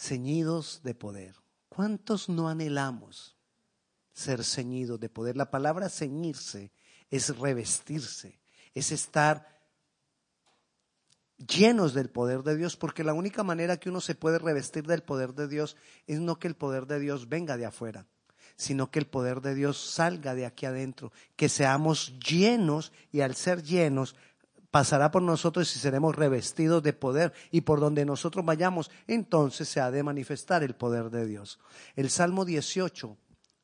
ceñidos de poder. ¿Cuántos no anhelamos ser ceñidos de poder? La palabra ceñirse es revestirse, es estar llenos del poder de Dios, porque la única manera que uno se puede revestir del poder de Dios es no que el poder de Dios venga de afuera, sino que el poder de Dios salga de aquí adentro, que seamos llenos y al ser llenos pasará por nosotros y seremos revestidos de poder y por donde nosotros vayamos, entonces se ha de manifestar el poder de Dios. El Salmo 18,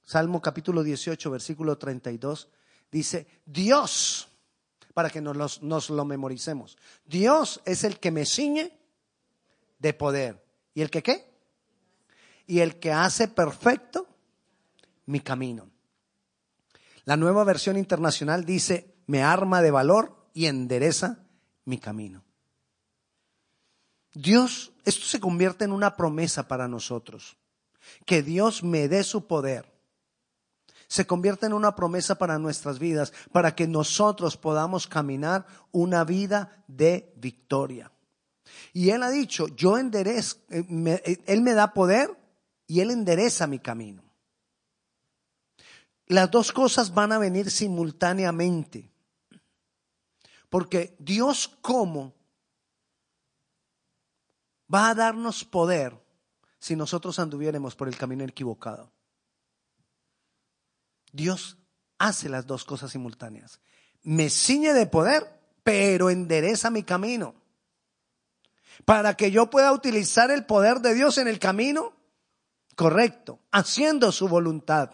Salmo capítulo 18, versículo 32, dice, Dios, para que nos, nos lo memoricemos, Dios es el que me ciñe de poder. ¿Y el que qué? Y el que hace perfecto mi camino. La nueva versión internacional dice, me arma de valor y endereza mi camino. Dios, esto se convierte en una promesa para nosotros, que Dios me dé su poder. Se convierte en una promesa para nuestras vidas, para que nosotros podamos caminar una vida de victoria. Y Él ha dicho, yo enderez, eh, eh, Él me da poder y Él endereza mi camino. Las dos cosas van a venir simultáneamente. Porque Dios cómo va a darnos poder si nosotros anduviéramos por el camino equivocado. Dios hace las dos cosas simultáneas. Me ciñe de poder, pero endereza mi camino. Para que yo pueda utilizar el poder de Dios en el camino correcto, haciendo su voluntad.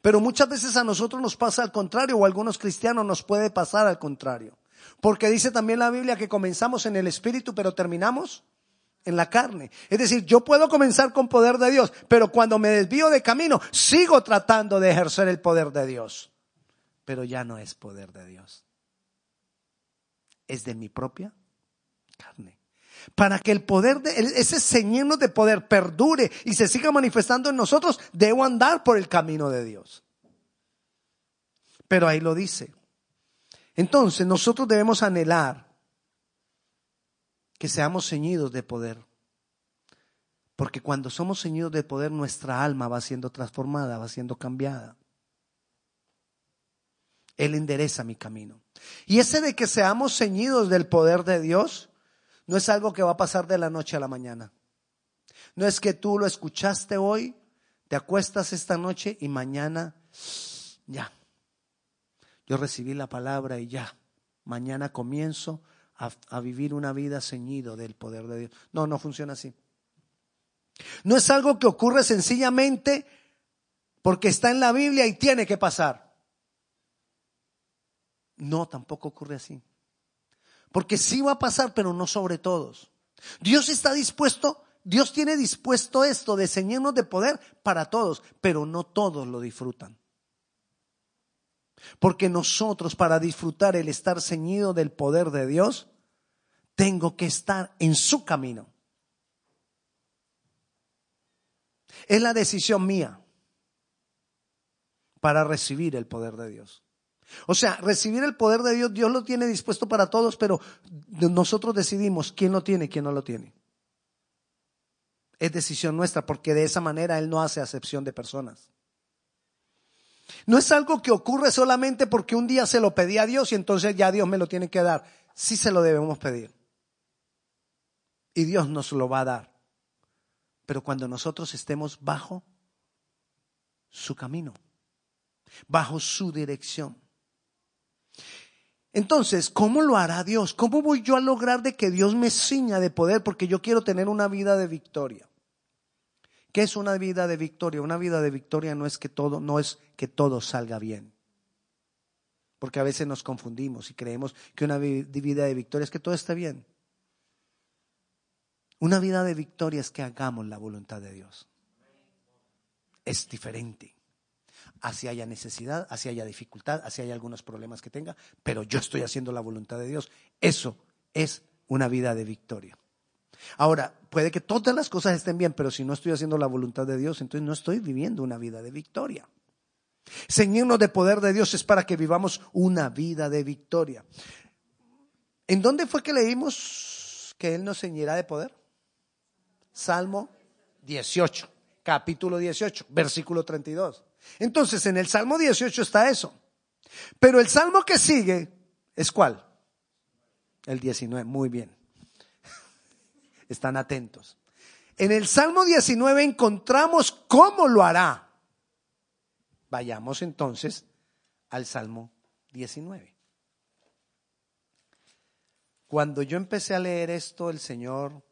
Pero muchas veces a nosotros nos pasa al contrario, o a algunos cristianos nos puede pasar al contrario. Porque dice también la Biblia que comenzamos en el Espíritu, pero terminamos en la carne. Es decir, yo puedo comenzar con poder de Dios, pero cuando me desvío de camino, sigo tratando de ejercer el poder de Dios. Pero ya no es poder de Dios. Es de mi propia carne para que el poder de ese ceñirnos de poder perdure y se siga manifestando en nosotros, debo andar por el camino de Dios. Pero ahí lo dice. Entonces nosotros debemos anhelar que seamos ceñidos de poder. Porque cuando somos ceñidos de poder, nuestra alma va siendo transformada, va siendo cambiada. Él endereza mi camino. Y ese de que seamos ceñidos del poder de Dios, no es algo que va a pasar de la noche a la mañana. No es que tú lo escuchaste hoy, te acuestas esta noche y mañana ya. Yo recibí la palabra y ya. Mañana comienzo a, vivir una vida ceñido del poder de Dios. No, no funciona así. No es algo que ocurre sencillamente porque está en la Biblia y tiene que pasar. No, tampoco ocurre así. Porque sí va a pasar, pero no sobre todos. Dios está dispuesto, Dios tiene dispuesto esto de ceñirnos de poder para todos, pero no todos lo disfrutan. Porque nosotros para disfrutar el estar ceñido del poder de Dios, tengo que estar en su camino. Es la decisión mía para recibir el poder de Dios. O sea, recibir el poder de Dios, Dios lo tiene dispuesto para todos, pero nosotros decidimos quién lo tiene y quién no lo tiene. Es decisión nuestra, porque de esa manera Él no hace acepción de personas. No es algo que ocurre solamente porque un día se lo pedí a Dios y entonces ya Dios me lo tiene que dar. Sí se lo debemos pedir. Y Dios nos lo va a dar. Pero cuando nosotros estemos bajo su camino, bajo su dirección. Entonces, ¿cómo lo hará Dios? ¿Cómo voy yo a lograr de que Dios me ciña de poder? Porque yo quiero tener una vida de victoria. ¿Qué es una vida de victoria? Una vida de victoria no es que todo, no es que todo salga bien. Porque a veces nos confundimos y creemos que una vida de victoria es que todo esté bien. Una vida de victoria es que hagamos la voluntad de Dios. Es diferente así haya necesidad, así haya dificultad, así haya algunos problemas que tenga, pero yo estoy haciendo la voluntad de Dios. Eso es una vida de victoria. Ahora, puede que todas las cosas estén bien, pero si no estoy haciendo la voluntad de Dios, entonces no estoy viviendo una vida de victoria. Ceñirnos de poder de Dios es para que vivamos una vida de victoria. ¿En dónde fue que leímos que Él nos ceñirá de poder? Salmo 18, capítulo 18, versículo 32. Entonces, en el Salmo 18 está eso. Pero el Salmo que sigue es cuál? El 19, muy bien. Están atentos. En el Salmo 19 encontramos cómo lo hará. Vayamos entonces al Salmo 19. Cuando yo empecé a leer esto, el Señor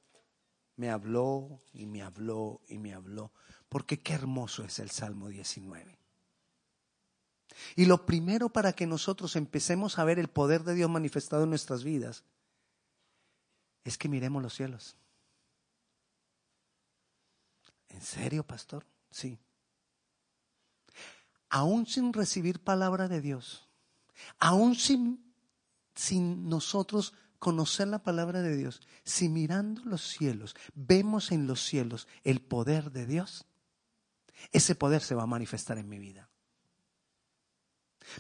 me habló y me habló y me habló, porque qué hermoso es el Salmo 19. Y lo primero para que nosotros empecemos a ver el poder de Dios manifestado en nuestras vidas es que miremos los cielos. ¿En serio, pastor? Sí. Aún sin recibir palabra de Dios, aún sin, sin nosotros conocer la palabra de Dios, si mirando los cielos, vemos en los cielos el poder de Dios, ese poder se va a manifestar en mi vida.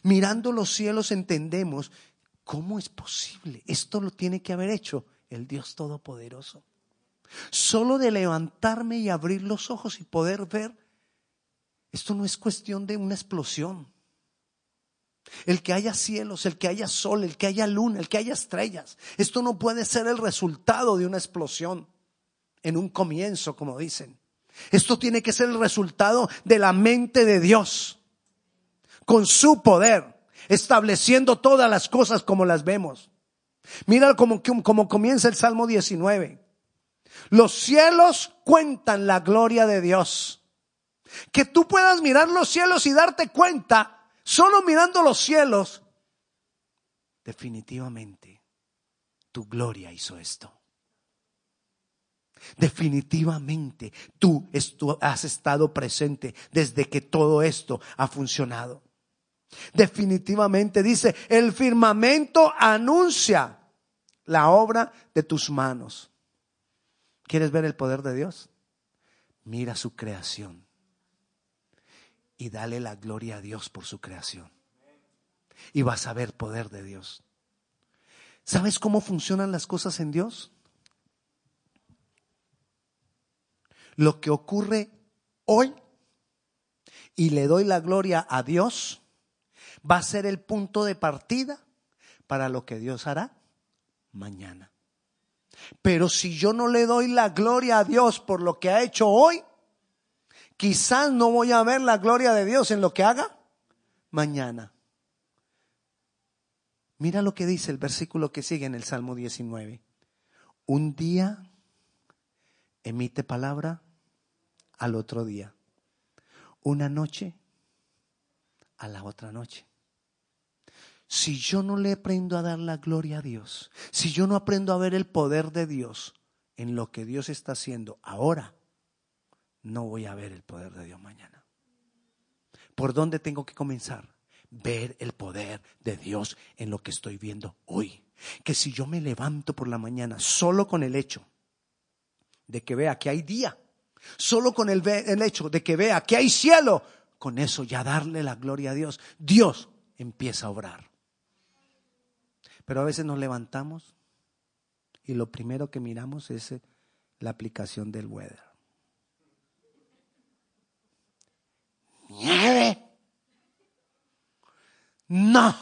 Mirando los cielos entendemos cómo es posible. Esto lo tiene que haber hecho el Dios Todopoderoso. Solo de levantarme y abrir los ojos y poder ver, esto no es cuestión de una explosión. El que haya cielos, el que haya sol, el que haya luna, el que haya estrellas. Esto no puede ser el resultado de una explosión en un comienzo, como dicen. Esto tiene que ser el resultado de la mente de Dios, con su poder, estableciendo todas las cosas como las vemos. Mira cómo, comienza el Salmo 19. Los cielos cuentan la gloria de Dios. Que tú puedas mirar los cielos y darte cuenta Solo mirando los cielos, definitivamente tu gloria hizo esto. Definitivamente tú has estado presente desde que todo esto ha funcionado. Definitivamente dice, el firmamento anuncia la obra de tus manos. ¿Quieres ver el poder de Dios? Mira su creación y dale la gloria a Dios por su creación. Y vas a ver poder de Dios. ¿Sabes cómo funcionan las cosas en Dios? Lo que ocurre hoy y le doy la gloria a Dios va a ser el punto de partida para lo que Dios hará mañana. Pero si yo no le doy la gloria a Dios por lo que ha hecho hoy, quizás no voy a ver la gloria de Dios en lo que haga mañana. Mira lo que dice el versículo que sigue en el Salmo 19. Un día emite palabra al otro día. Una noche a la otra noche. Si yo no le aprendo a dar la gloria a Dios, si yo no aprendo a ver el poder de Dios en lo que Dios está haciendo ahora, no voy a ver el poder de Dios mañana. ¿Por dónde tengo que comenzar? Ver el poder de Dios en lo que estoy viendo hoy. Que si yo me levanto por la mañana solo con el hecho de que vea que hay día, solo con el, hecho de que vea que hay cielo, con eso ya darle la gloria a Dios, Dios empieza a obrar. Pero a veces nos levantamos y lo primero que miramos es la aplicación del weather. nieve. No.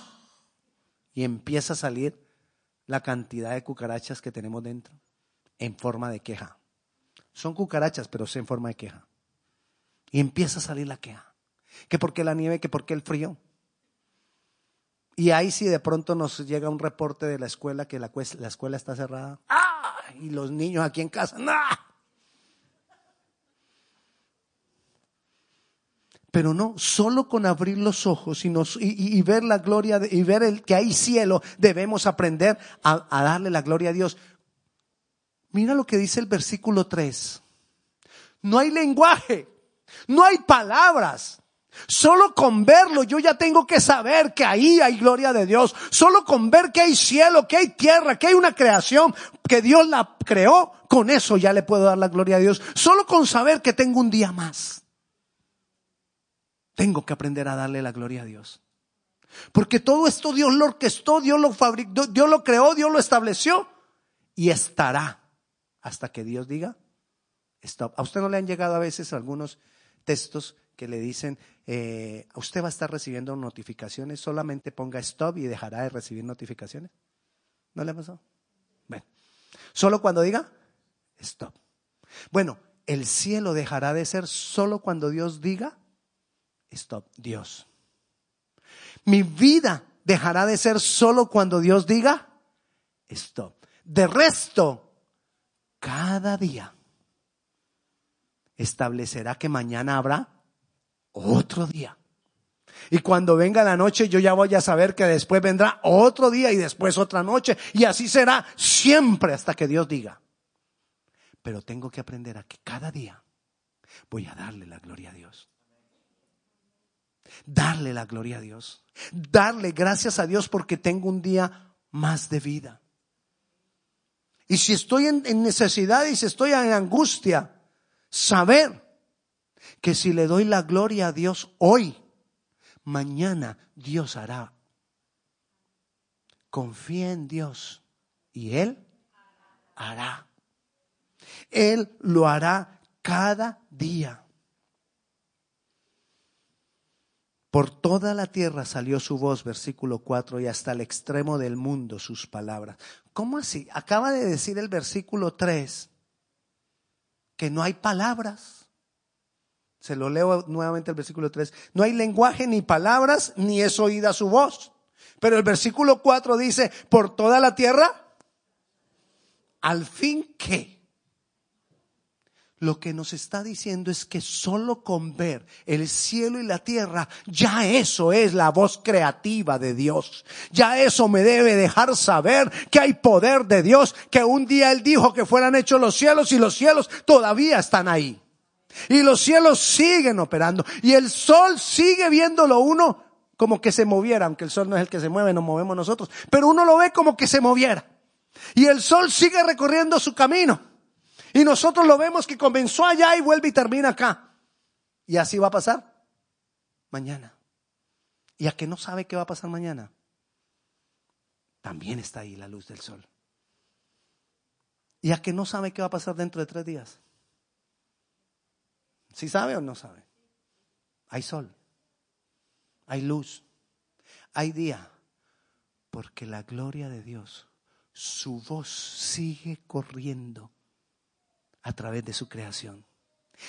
Y empieza a salir la cantidad de cucarachas que tenemos dentro en forma de queja. Son cucarachas, pero sí en forma de queja. Y empieza a salir la queja. Que porque la nieve, que porque el frío. Y ahí si de pronto nos llega un reporte de la escuela que la, la escuela está cerrada. ¡Ah! Y los niños aquí en casa. ¡No! Pero no, solo con abrir los ojos y, ver la gloria y ver el, que hay cielo, debemos aprender a, a darle la gloria a Dios. Mira lo que dice el versículo 3. No hay lenguaje, no hay palabras. Solo con verlo yo ya tengo que saber que ahí hay gloria de Dios. Solo con ver que hay cielo, que hay tierra, que hay una creación, que Dios la creó, con eso ya le puedo dar la gloria a Dios. Solo con saber que tengo un día más. Tengo que aprender a darle la gloria a Dios. Porque todo esto Dios lo orquestó, Dios lo fabricó, Dios lo creó, Dios lo estableció y estará hasta que Dios diga, Stop. ¿A usted no le han llegado a veces algunos textos que le dicen, eh, usted va a estar recibiendo notificaciones, solamente ponga stop y dejará de recibir notificaciones? ¿No le ha pasado? Bueno, solo cuando diga stop. Bueno, el cielo dejará de ser solo cuando Dios diga stop, Dios. Mi vida dejará de ser solo cuando Dios diga stop. De resto, cada día establecerá que mañana habrá otro día. Y cuando venga la noche yo ya voy a saber que después vendrá otro día y después otra noche. Y así será siempre hasta que Dios diga. Pero tengo que aprender a que cada día voy a darle la gloria a Dios. Darle la gloria a Dios. Darle gracias a Dios porque tengo un día más de vida. Y si estoy en, necesidad y si estoy en angustia, saber que si le doy la gloria a Dios hoy, mañana Dios hará. Confía en Dios y Él hará. Él lo hará cada día. Por toda la tierra salió su voz, versículo 4, y hasta el extremo del mundo sus palabras. ¿Cómo así? Acaba de decir el versículo 3 que no hay palabras. Se lo leo nuevamente el versículo 3. No hay lenguaje ni palabras, ni es oída su voz. Pero el versículo 4 dice, por toda la tierra, al fin que lo que nos está diciendo es que solo con ver el cielo y la tierra, ya eso es la voz creativa de Dios. Ya eso me debe dejar saber que hay poder de Dios, que un día Él dijo que fueran hechos los cielos y los cielos todavía están ahí. Y los cielos siguen operando y el sol sigue viéndolo uno como que se moviera, aunque el sol no es el que se mueve, nos movemos nosotros, pero uno lo ve como que se moviera. Y el sol sigue recorriendo su camino. Y nosotros lo vemos que comenzó allá y vuelve y termina acá. Y así va a pasar mañana. ¿Y a que no sabe qué va a pasar mañana? También está ahí la luz del sol. ¿Y a que no sabe qué va a pasar dentro de tres días? ¿Sí sabe o no sabe? Hay sol, hay luz, hay día, porque la gloria de Dios, su voz sigue corriendo a través de su creación.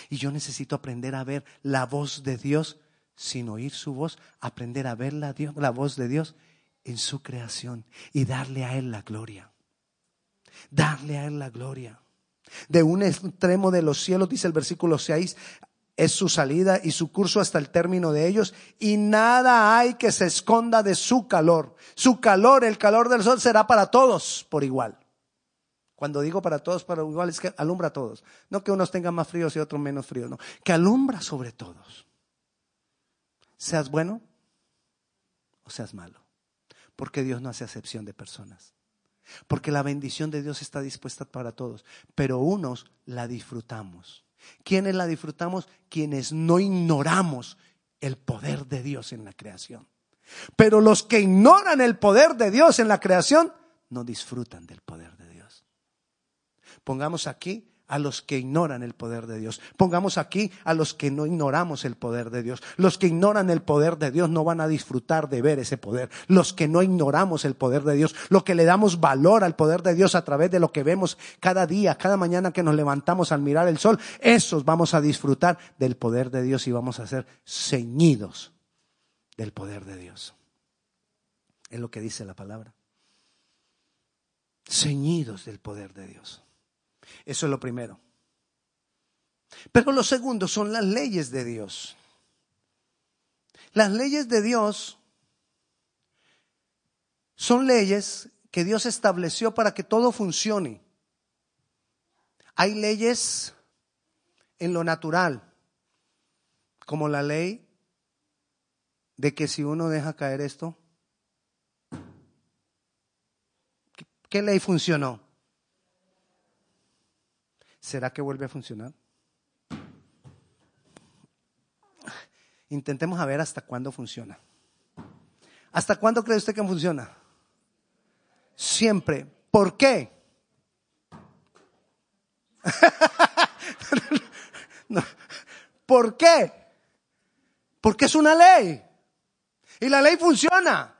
Y yo necesito aprender a ver la voz de Dios sin oír su voz, aprender a ver la, la voz de Dios en su creación y darle a Él la gloria. Darle a Él la gloria. De un extremo de los cielos, dice el versículo 6, es su salida y su curso hasta el término de ellos, y nada hay que se esconda de su calor. Su calor, el calor del sol, será para todos por igual. Cuando digo para todos, para igual, es que alumbra a todos. No que unos tengan más fríos y otros menos fríos, no. Que alumbra sobre todos. Seas bueno o seas malo. Porque Dios no hace acepción de personas. Porque la bendición de Dios está dispuesta para todos. Pero unos la disfrutamos. ¿Quiénes la disfrutamos? Quienes no ignoramos el poder de Dios en la creación. Pero los que ignoran el poder de Dios en la creación no disfrutan del poder. Pongamos aquí a los que ignoran el poder de Dios. Pongamos aquí a los que no ignoramos el poder de Dios. Los que ignoran el poder de Dios no van a disfrutar de ver ese poder. Los que no ignoramos el poder de Dios, lo que le damos valor al poder de Dios a través de lo que vemos cada día, cada mañana que nos levantamos al mirar el sol, esos vamos a disfrutar del poder de Dios y vamos a ser ceñidos del poder de Dios. Es lo que dice la palabra. Ceñidos del poder de Dios. Eso es lo primero. Pero lo segundo son las leyes de Dios. Las leyes de Dios son leyes que Dios estableció para que todo funcione. Hay leyes en lo natural, como la ley de que si uno deja caer esto, ¿qué ley funcionó? ¿Será que vuelve a funcionar? Intentemos a ver hasta cuándo funciona. ¿Hasta cuándo cree usted que funciona? Siempre. ¿Por qué? qué? Porque es una ley. Y la ley funciona.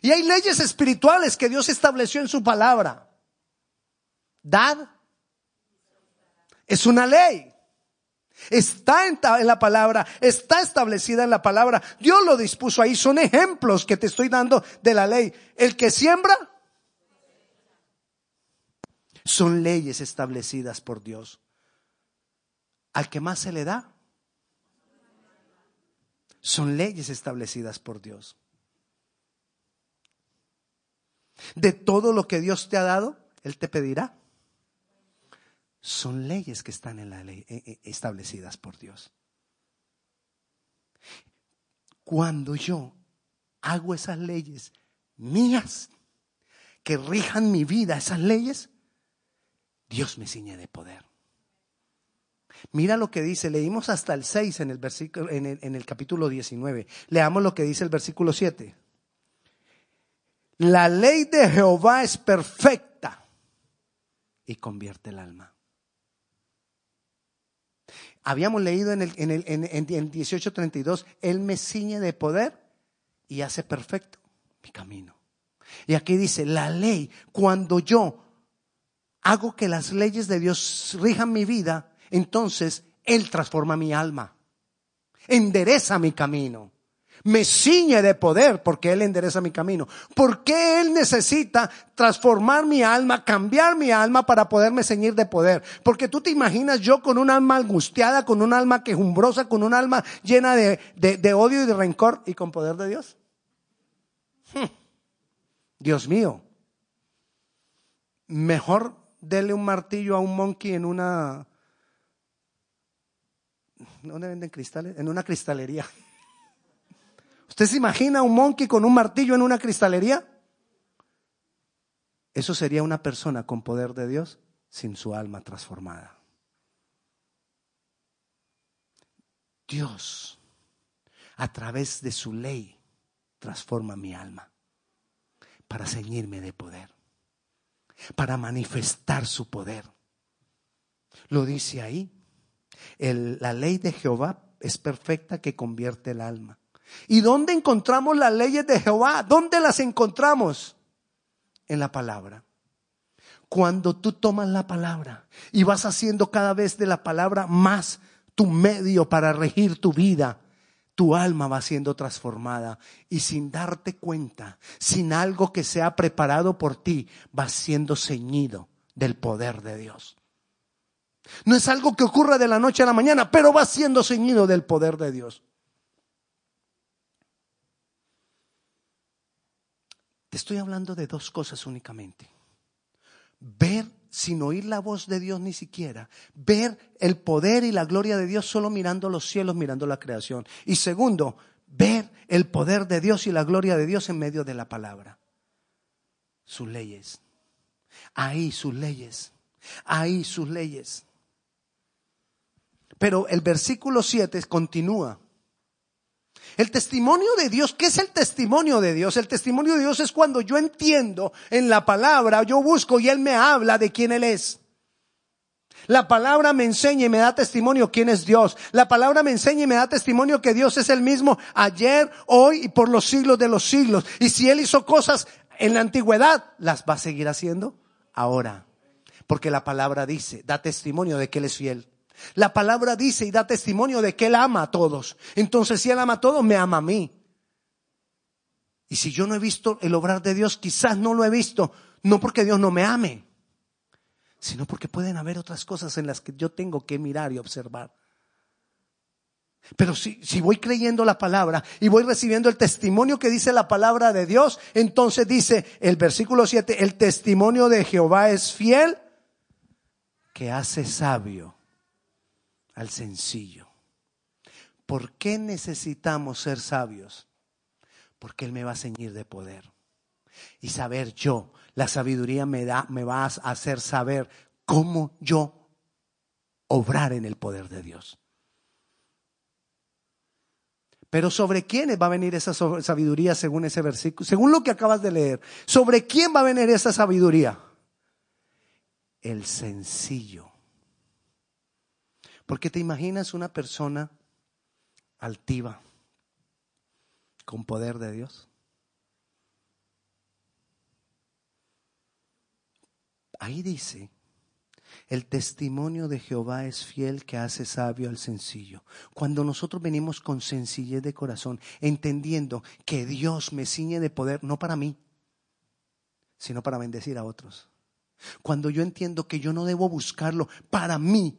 Y hay leyes espirituales que Dios estableció en su palabra. Dad es una ley. Está en, la palabra, está establecida en la palabra. Dios lo dispuso ahí. Son ejemplos que te estoy dando de la ley. El que siembra son leyes establecidas por Dios. Al que más se le da son leyes establecidas por Dios. De todo lo que Dios te ha dado, Él te pedirá son leyes que están en la ley eh, eh, establecidas por Dios. Cuando yo hago esas leyes mías que rijan mi vida, esas leyes, Dios me ciñe de poder. Mira lo que dice, leímos hasta el 6 en el, versículo, en el, en el capítulo 19. Leamos lo que dice el versículo 7. La ley de Jehová es perfecta y convierte el alma. Habíamos leído en el, en el, en, en 1832, Él me ciñe de poder y hace perfecto mi camino. Y aquí dice, la ley, cuando yo hago que las leyes de Dios rijan mi vida, entonces Él transforma mi alma, endereza mi camino me ciñe de poder porque Él endereza mi camino. ¿Por qué Él necesita transformar mi alma, cambiar mi alma para poderme ceñir de poder? Porque tú te imaginas yo con un alma angustiada, con un alma quejumbrosa, con un alma llena de, odio y de rencor y con poder de Dios. Hmm. Dios mío. Mejor dele un martillo a un monkey en una... ¿Dónde venden cristales? En una cristalería. ¿Usted se imagina un monkey con un martillo en una cristalería? Eso sería una persona con poder de Dios sin su alma transformada. Dios, a través de su ley, transforma mi alma para ceñirme de poder, para manifestar su poder. Lo dice ahí. la ley de Jehová es perfecta que convierte el alma. ¿Y dónde encontramos las leyes de Jehová? ¿Dónde las encontramos? En la palabra. Cuando tú tomas la palabra y vas haciendo cada vez de la palabra más tu medio para regir tu vida, tu alma va siendo transformada y sin darte cuenta, sin algo que sea preparado por ti, vas siendo ceñido del poder de Dios. No es algo que ocurra de la noche a la mañana, pero va siendo ceñido del poder de Dios. Estoy hablando de dos cosas únicamente. Ver sin oír la voz de Dios ni siquiera. Ver el poder y la gloria de Dios solo mirando los cielos, mirando la creación. Y segundo, ver el poder de Dios y la gloria de Dios en medio de la palabra. Sus leyes. Ahí sus leyes. Ahí sus leyes. Pero el versículo 7 continúa. El testimonio de Dios, ¿qué es el testimonio de Dios? El testimonio de Dios es cuando yo entiendo en la palabra, yo busco y Él me habla de quién Él es. La palabra me enseña y me da testimonio quién es Dios. La palabra me enseña y me da testimonio que Dios es el mismo ayer, hoy y por los siglos de los siglos. Y si Él hizo cosas en la antigüedad, las va a seguir haciendo ahora. Porque la palabra dice, da testimonio de que Él es fiel. La palabra dice y da testimonio de que Él ama a todos. Entonces, si Él ama a todos, me ama a mí. Y si yo no he visto el obrar de Dios, quizás no lo he visto, no porque Dios no me ame, sino porque pueden haber otras cosas en las que yo tengo que mirar y observar. Pero si, si voy creyendo la palabra y voy recibiendo el testimonio que dice la palabra de Dios, entonces dice el versículo 7, el testimonio de Jehová es fiel que hace sabio al sencillo. ¿Por qué necesitamos ser sabios? Porque Él me va a ceñir de poder. Y saber yo, la sabiduría me, da, me va a hacer saber cómo yo obrar en el poder de Dios. Pero sobre quién va a venir esa sabiduría según ese versículo, según lo que acabas de leer. ¿Sobre quién va a venir esa sabiduría? El sencillo. Porque te imaginas una persona altiva con poder de Dios. Ahí dice, el testimonio de Jehová es fiel que hace sabio al sencillo. Cuando nosotros venimos con sencillez de corazón, entendiendo que Dios me ciñe de poder, no para mí, sino para bendecir a otros. Cuando yo entiendo que yo no debo buscarlo para mí,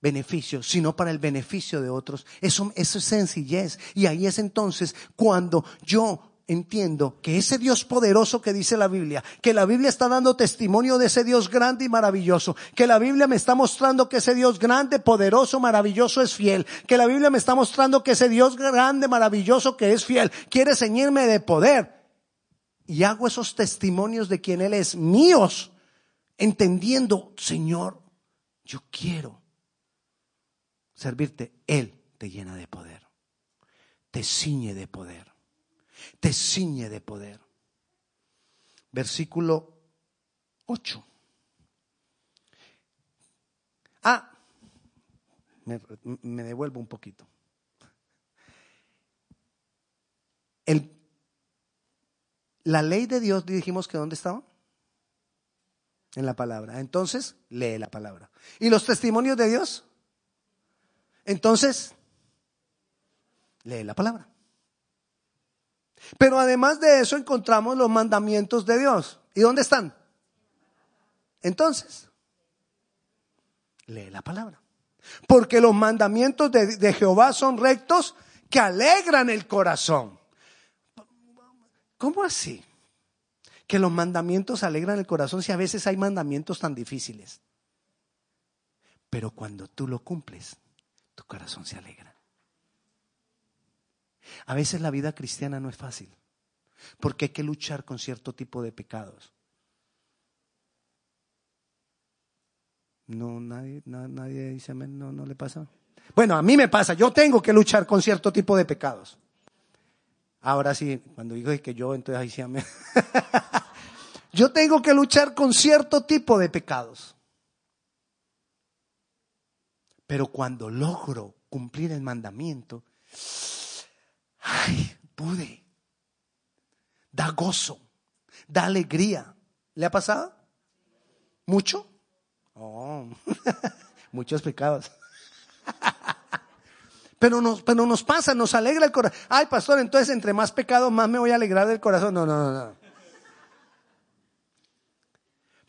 beneficio, sino para el beneficio de otros. Eso, eso es sencillez. Y ahí es entonces cuando yo entiendo que ese Dios poderoso que dice la Biblia, que la Biblia está dando testimonio de ese Dios grande y maravilloso, que la Biblia me está mostrando que ese Dios grande, poderoso, maravilloso es fiel, que la Biblia me está mostrando que ese Dios grande, maravilloso que es fiel, quiere ceñirme de poder. Y hago esos testimonios de quien Él es míos, entendiendo, Señor, yo quiero servirte, Él te llena de poder, te ciñe de poder, te ciñe de poder. Versículo 8. Ah, me, me devuelvo un poquito. El, la ley de Dios, dijimos que ¿dónde estaba? En la palabra. Entonces, lee la palabra. ¿Y los testimonios de Dios? Entonces, lee la palabra. Pero además de eso encontramos los mandamientos de Dios. ¿Y dónde están? Entonces, lee la palabra. Porque los mandamientos de, de, Jehová son rectos que alegran el corazón. ¿Cómo así? Que los mandamientos alegran el corazón si a veces hay mandamientos tan difíciles. Pero cuando tú lo cumples, corazón se alegra. A veces la vida cristiana no es fácil, porque hay que luchar con cierto tipo de pecados. No, nadie, nadie dice amén, no, no le pasa. Bueno, a mí me pasa, yo tengo que luchar con cierto tipo de pecados. Ahora sí, cuando digo que yo, entonces ahí sí amén. yo tengo que luchar con cierto tipo de pecados. Pero cuando logro cumplir el mandamiento, ay, pude. Da gozo, da alegría. ¿Le ha pasado? ¿Mucho? Oh, muchos pecados. Pero nos, pero nos pasa, nos alegra el corazón. Ay, pastor, entonces entre más pecados, más me voy a alegrar del corazón. No, no, no, no.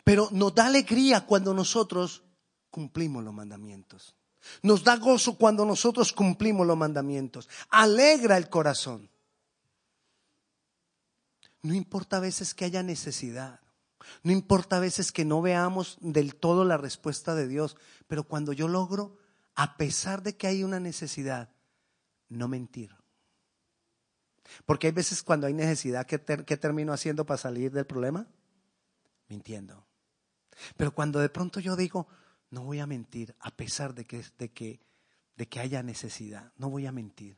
Pero nos da alegría cuando nosotros cumplimos los mandamientos. Nos da gozo cuando nosotros cumplimos los mandamientos. Alegra el corazón. No importa a veces que haya necesidad. No importa a veces que no veamos del todo la respuesta de Dios. Pero cuando yo logro, a pesar de que hay una necesidad, no mentir. Porque hay veces cuando hay necesidad, ¿qué, termino haciendo para salir del problema? Mintiendo. Pero cuando de pronto yo digo, no voy a mentir a pesar de que, de que, de que haya necesidad. No voy a mentir.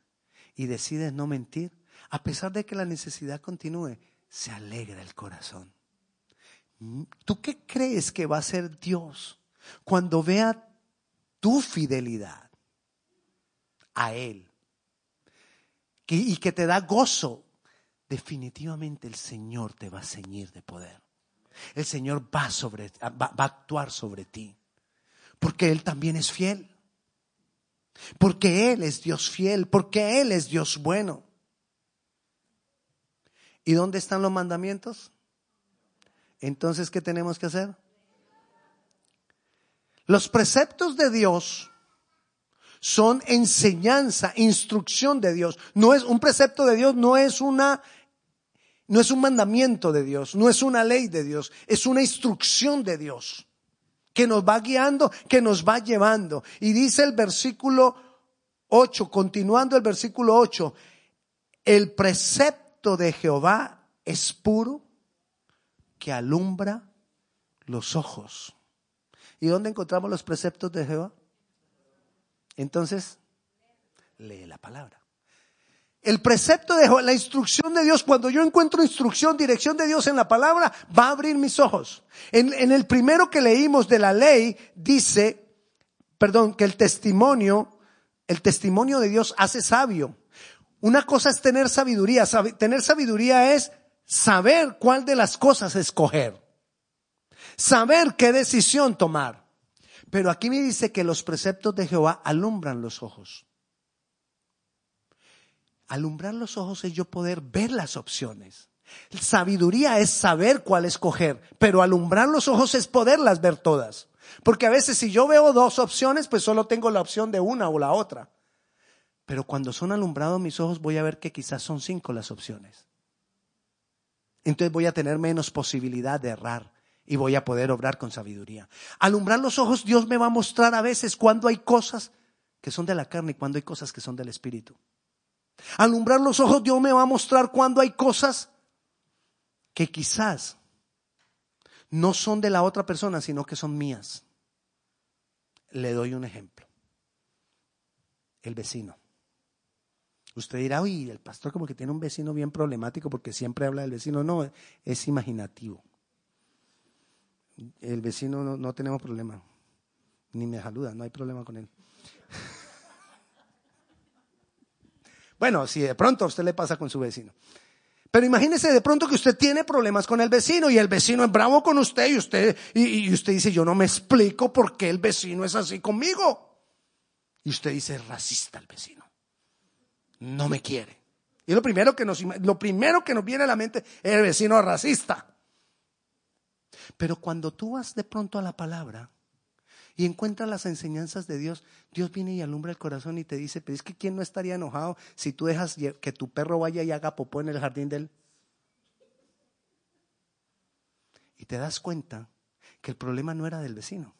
Y decides no mentir, a pesar de que la necesidad continúe, se alegra el corazón. ¿Tú qué crees que va a ser Dios cuando vea tu fidelidad a Él? y que te da gozo. Definitivamente el Señor te va a ceñir de poder. El Señor va, sobre, va a actuar sobre ti. Porque Él también es fiel. Porque Él es Dios fiel. Porque Él es Dios bueno. ¿Y dónde están los mandamientos? Entonces, ¿qué tenemos que hacer? Los preceptos de Dios son enseñanza, instrucción de Dios. No es un precepto de Dios, no es una no es un mandamiento de Dios, no es una ley de Dios, es una instrucción de Dios que nos va guiando, que nos va llevando. Y dice el versículo 8, continuando el versículo 8, el precepto de Jehová es puro que alumbra los ojos. ¿Y dónde encontramos los preceptos de Jehová? Entonces, lee la palabra. El precepto de la instrucción de Dios, cuando yo encuentro instrucción, dirección de Dios en la palabra, va a abrir mis ojos. En, el primero que leímos de la ley, dice, perdón, que el testimonio el testimonio de Dios hace sabio. Una cosa es tener sabiduría. tener sabiduría es saber cuál de las cosas escoger. Saber qué decisión tomar. Pero aquí me dice que los preceptos de Jehová alumbran los ojos. Alumbrar los ojos es yo poder ver las opciones. Sabiduría es saber cuál escoger, pero alumbrar los ojos es poderlas ver todas. Porque a veces si yo veo dos opciones, pues solo tengo la opción de una o la otra. Pero cuando son alumbrados mis ojos voy a ver que quizás son cinco las opciones. Entonces voy a tener menos posibilidad de errar y voy a poder obrar con sabiduría. Alumbrar los ojos, Dios me va a mostrar a veces cuando hay cosas que son de la carne y cuando hay cosas que son del espíritu. Alumbrar los ojos, Dios me va a mostrar cuando hay cosas que quizás no son de la otra persona, sino que son mías. Le doy un ejemplo. El vecino. Usted dirá, uy, el pastor como que tiene un vecino bien problemático porque siempre habla del vecino. No, es imaginativo. El vecino no, no tenemos problema. Ni me saluda, no hay problema con él. Bueno, si de pronto a usted le pasa con su vecino. Pero imagínese de pronto que usted tiene problemas con el vecino y el vecino es bravo con usted y usted, y, usted dice, yo no me explico por qué el vecino es así conmigo. Y usted dice, racista el vecino. No me quiere. Y lo primero que nos, lo primero que nos viene a la mente es el vecino racista. Pero cuando tú vas de pronto a la palabra y encuentras las enseñanzas de Dios, Dios viene y alumbra el corazón y te dice, pero es que ¿quién no estaría enojado si tú dejas que tu perro vaya y haga popó en el jardín de él? Y te das cuenta que el problema no era del vecino,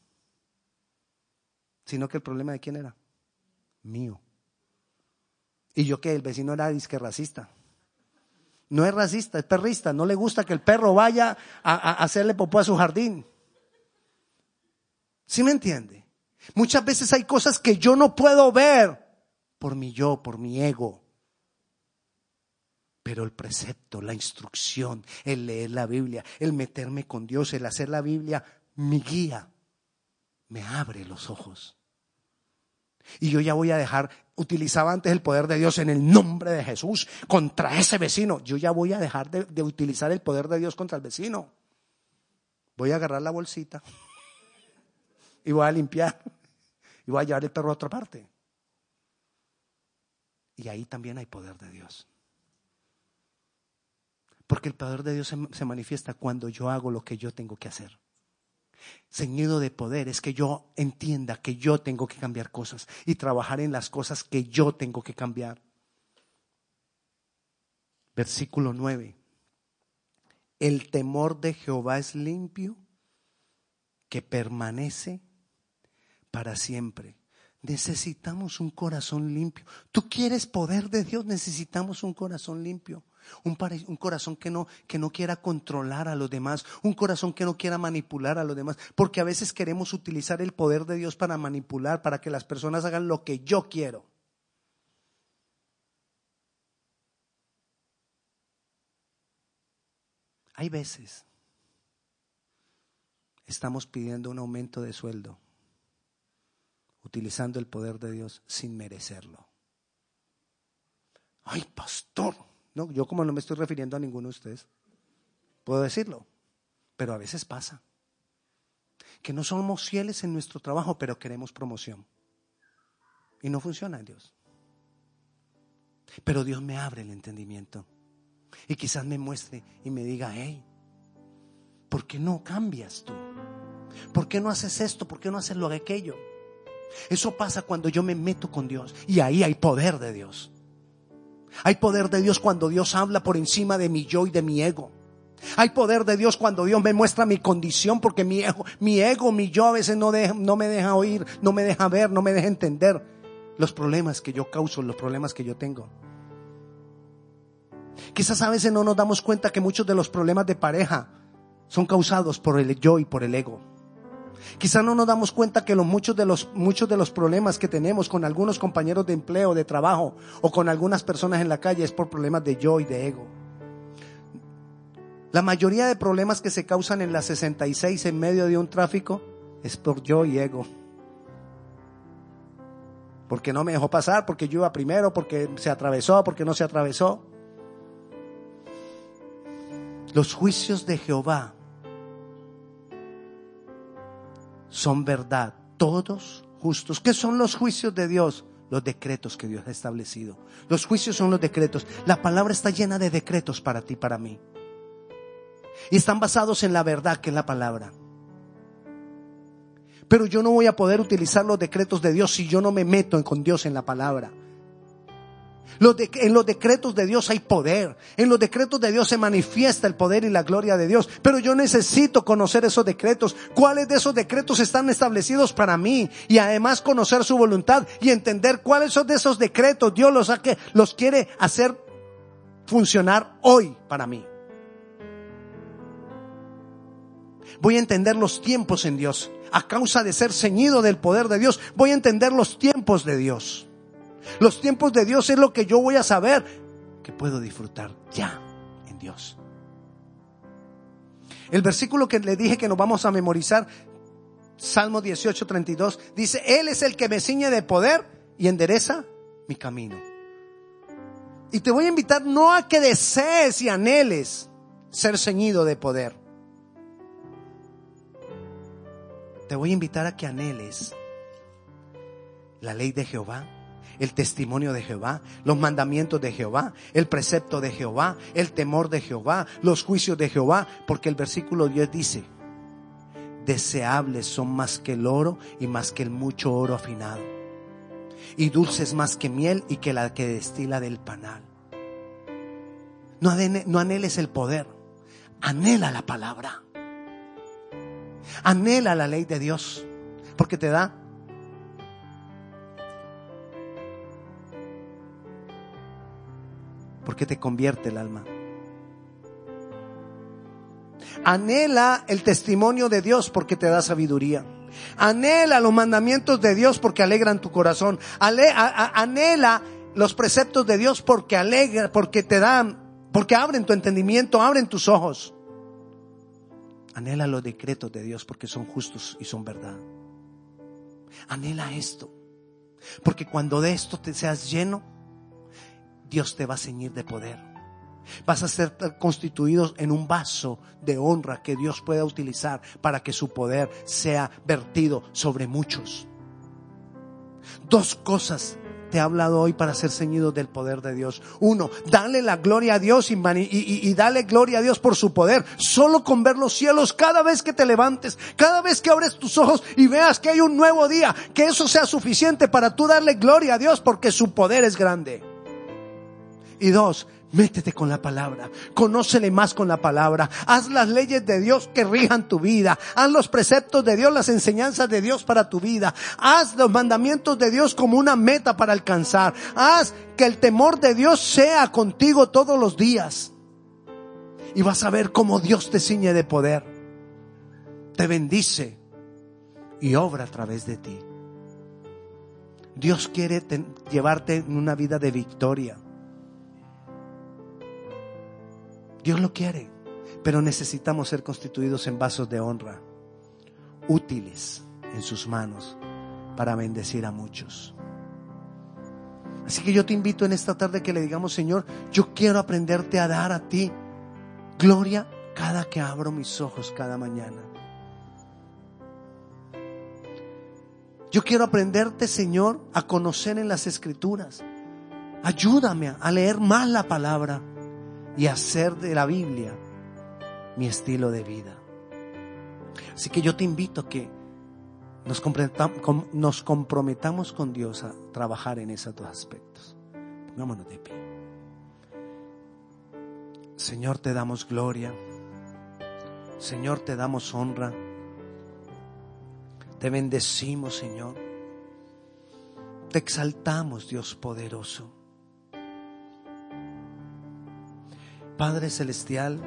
sino que el problema de quién era? Mío. Y yo que el vecino era disque racista. No es racista, es perrista. No le gusta que el perro vaya a, hacerle popó a su jardín. ¿Sí me entiende? Muchas veces hay cosas que yo no puedo ver por mi yo, por mi ego. Pero el precepto, la instrucción, el leer la Biblia, el meterme con Dios, el hacer la Biblia mi guía, me abre los ojos. Y yo ya voy a dejar, utilizaba antes el poder de Dios en el nombre de Jesús contra ese vecino. Yo ya voy a dejar de, de utilizar el poder de Dios contra el vecino. Voy a agarrar la bolsita y voy a limpiar y voy a llevar el perro a otra parte. Y ahí también hay poder de Dios. Porque el poder de Dios se, se manifiesta cuando yo hago lo que yo tengo que hacer. Ceñido de poder es que yo entienda que yo tengo que cambiar cosas y trabajar en las cosas que yo tengo que cambiar. Versículo 9. El temor de Jehová es limpio, que permanece para siempre. Necesitamos un corazón limpio. Tú quieres poder de Dios, necesitamos un corazón limpio. Un, corazón que no, que no quiera controlar a los demás, un corazón que no quiera manipular a los demás, porque a veces queremos utilizar el poder de Dios para manipular, para que las personas hagan lo que yo quiero. Hay veces estamos pidiendo un aumento de sueldo, utilizando el poder de Dios sin merecerlo. Ay, pastor, no, yo como no me estoy refiriendo a ninguno de ustedes, puedo decirlo, pero a veces pasa que no somos fieles en nuestro trabajo, pero queremos promoción. Y no funciona Dios. Pero Dios me abre el entendimiento. Y quizás me muestre y me diga, hey, ¿por qué no cambias tú? ¿Por qué no haces esto? ¿Por qué no haces lo de aquello? Eso pasa cuando yo me meto con Dios. Y ahí hay poder de Dios. Hay poder de Dios cuando Dios habla por encima de mi yo y de mi ego. Hay poder de Dios cuando Dios me muestra mi condición porque mi ego, mi ego, mi yo a veces no, no me deja oír, no me deja ver, no me deja entender los problemas que yo causo, los problemas que yo tengo. Quizás a veces no nos damos cuenta que muchos de los problemas de pareja son causados por el yo y por el ego. Quizá no nos damos cuenta que los, muchos, de los, muchos de los problemas que tenemos con algunos compañeros de empleo, de trabajo o con algunas personas en la calle es por problemas de yo y de ego. La mayoría de problemas que se causan en la 66 en medio de un tráfico es por yo y ego. porque no me dejó pasar, porque yo iba primero, porque se atravesó, porque no se atravesó. Los juicios de Jehová son verdad, todos justos. ¿Qué son los juicios de Dios? Los decretos que Dios ha establecido. Los juicios son los decretos. La palabra está llena de decretos para ti, para mí. Y están basados en la verdad que es la palabra. Pero yo no voy a poder utilizar los decretos de Dios si yo no me meto con Dios en la palabra. En los decretos de Dios hay poder. En los decretos de Dios se manifiesta el poder y la gloria de Dios. Pero yo necesito conocer esos decretos. ¿Cuáles de esos decretos están establecidos para mí? Y además conocer su voluntad y entender cuáles son de esos decretos Dios los, los quiere hacer funcionar hoy para mí. Voy a entender los tiempos en Dios a causa de ser ceñido del poder de Dios, voy a entender los tiempos de Dios. Los tiempos de Dios es lo que yo voy a saber que puedo disfrutar ya en Dios. El versículo que le dije que nos vamos a memorizar, Salmo 18, 32, dice, Él es el que me ciñe de poder y endereza mi camino. Y te voy a invitar no a que desees y anheles ser ceñido de poder, te voy a invitar a que anheles la ley de Jehová, el testimonio de Jehová, los mandamientos de Jehová, el precepto de Jehová, el temor de Jehová, los juicios de Jehová, porque el versículo 10 dice, deseables son más que el oro y más que el mucho oro afinado, y dulces más que miel y que la que destila del panal. No, no anheles el poder, anhela la palabra. Anhela la ley de Dios, porque te da porque te convierte el alma. Anhela el testimonio de Dios porque te da sabiduría. Anhela los mandamientos de Dios porque alegran tu corazón. Anhela los preceptos de Dios porque alegra, porque te dan, porque abren tu entendimiento, abren tus ojos. Anhela los decretos de Dios porque son justos y son verdad. Anhela esto. Porque cuando de esto te seas lleno, Dios te va a ceñir de poder. Vas a ser constituidos en un vaso de honra que Dios pueda utilizar para que su poder sea vertido sobre muchos. Dos cosas te ha hablado hoy para ser ceñidos del poder de Dios. Uno, dale la gloria a Dios y, y, dale gloria a Dios por su poder. Solo con ver los cielos cada vez que te levantes, cada vez que abres tus ojos y veas que hay un nuevo día, que eso sea suficiente para tú darle gloria a Dios porque su poder es grande. Y dos, Métete con la palabra, conócele más con la palabra, haz las leyes de Dios que rijan tu vida, haz los preceptos de Dios, las enseñanzas de Dios para tu vida, haz los mandamientos de Dios como una meta para alcanzar, haz que el temor de Dios sea contigo todos los días. Y vas a ver cómo Dios te ciñe de poder, te bendice y obra a través de ti. Dios quiere llevarte en una vida de victoria. Dios lo quiere, pero necesitamos ser constituidos en vasos de honra, útiles en sus manos para bendecir a muchos. Así que yo te invito en esta tarde que le digamos, Señor, yo quiero aprenderte a dar a ti gloria cada que abro mis ojos cada mañana. Yo quiero aprenderte, Señor, a conocer en las escrituras. Ayúdame a leer más la palabra y hacer de la Biblia mi estilo de vida. Así que yo te invito a que nos, comprometamos con Dios a trabajar en esos dos aspectos. Pongámonos de pie. Señor, te damos gloria. Señor, te damos honra. Te bendecimos, Señor. Te exaltamos, Dios poderoso. Padre Celestial,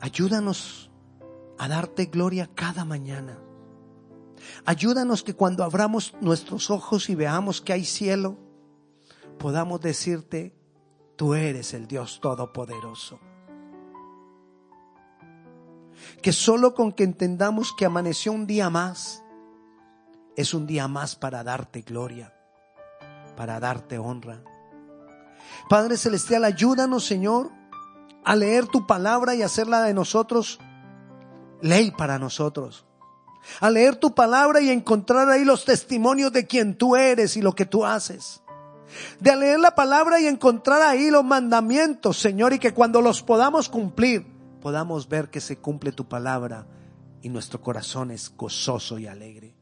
ayúdanos a darte gloria cada mañana. Ayúdanos que cuando abramos nuestros ojos y veamos que hay cielo, podamos decirte, tú eres el Dios Todopoderoso. que solo con que entendamos que amaneció un día más, es un día más para darte gloria, para darte honra. Padre Celestial, ayúdanos, Señor, a leer tu palabra y hacerla de nosotros ley para nosotros. A leer tu palabra y encontrar ahí los testimonios de quien tú eres y lo que tú haces. De leer la palabra y encontrar ahí los mandamientos, Señor, y que cuando los podamos cumplir, podamos ver que se cumple tu palabra y nuestro corazón es gozoso y alegre.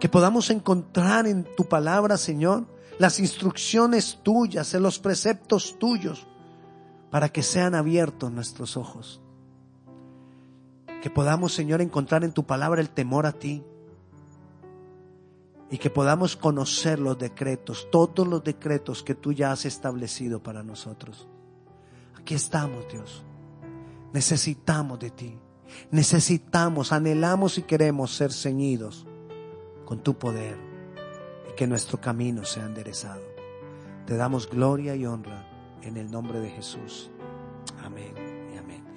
Que podamos encontrar en tu palabra, Señor, las instrucciones tuyas, en los preceptos tuyos, para que sean abiertos nuestros ojos. Que podamos, Señor, encontrar en tu palabra el temor a ti. Y que podamos conocer los decretos, todos los decretos que tú ya has establecido para nosotros. Aquí estamos, Dios. Necesitamos de ti. Necesitamos, anhelamos y queremos ser ceñidos con tu poder y que nuestro camino sea enderezado. Te damos gloria y honra en el nombre de Jesús. Amén.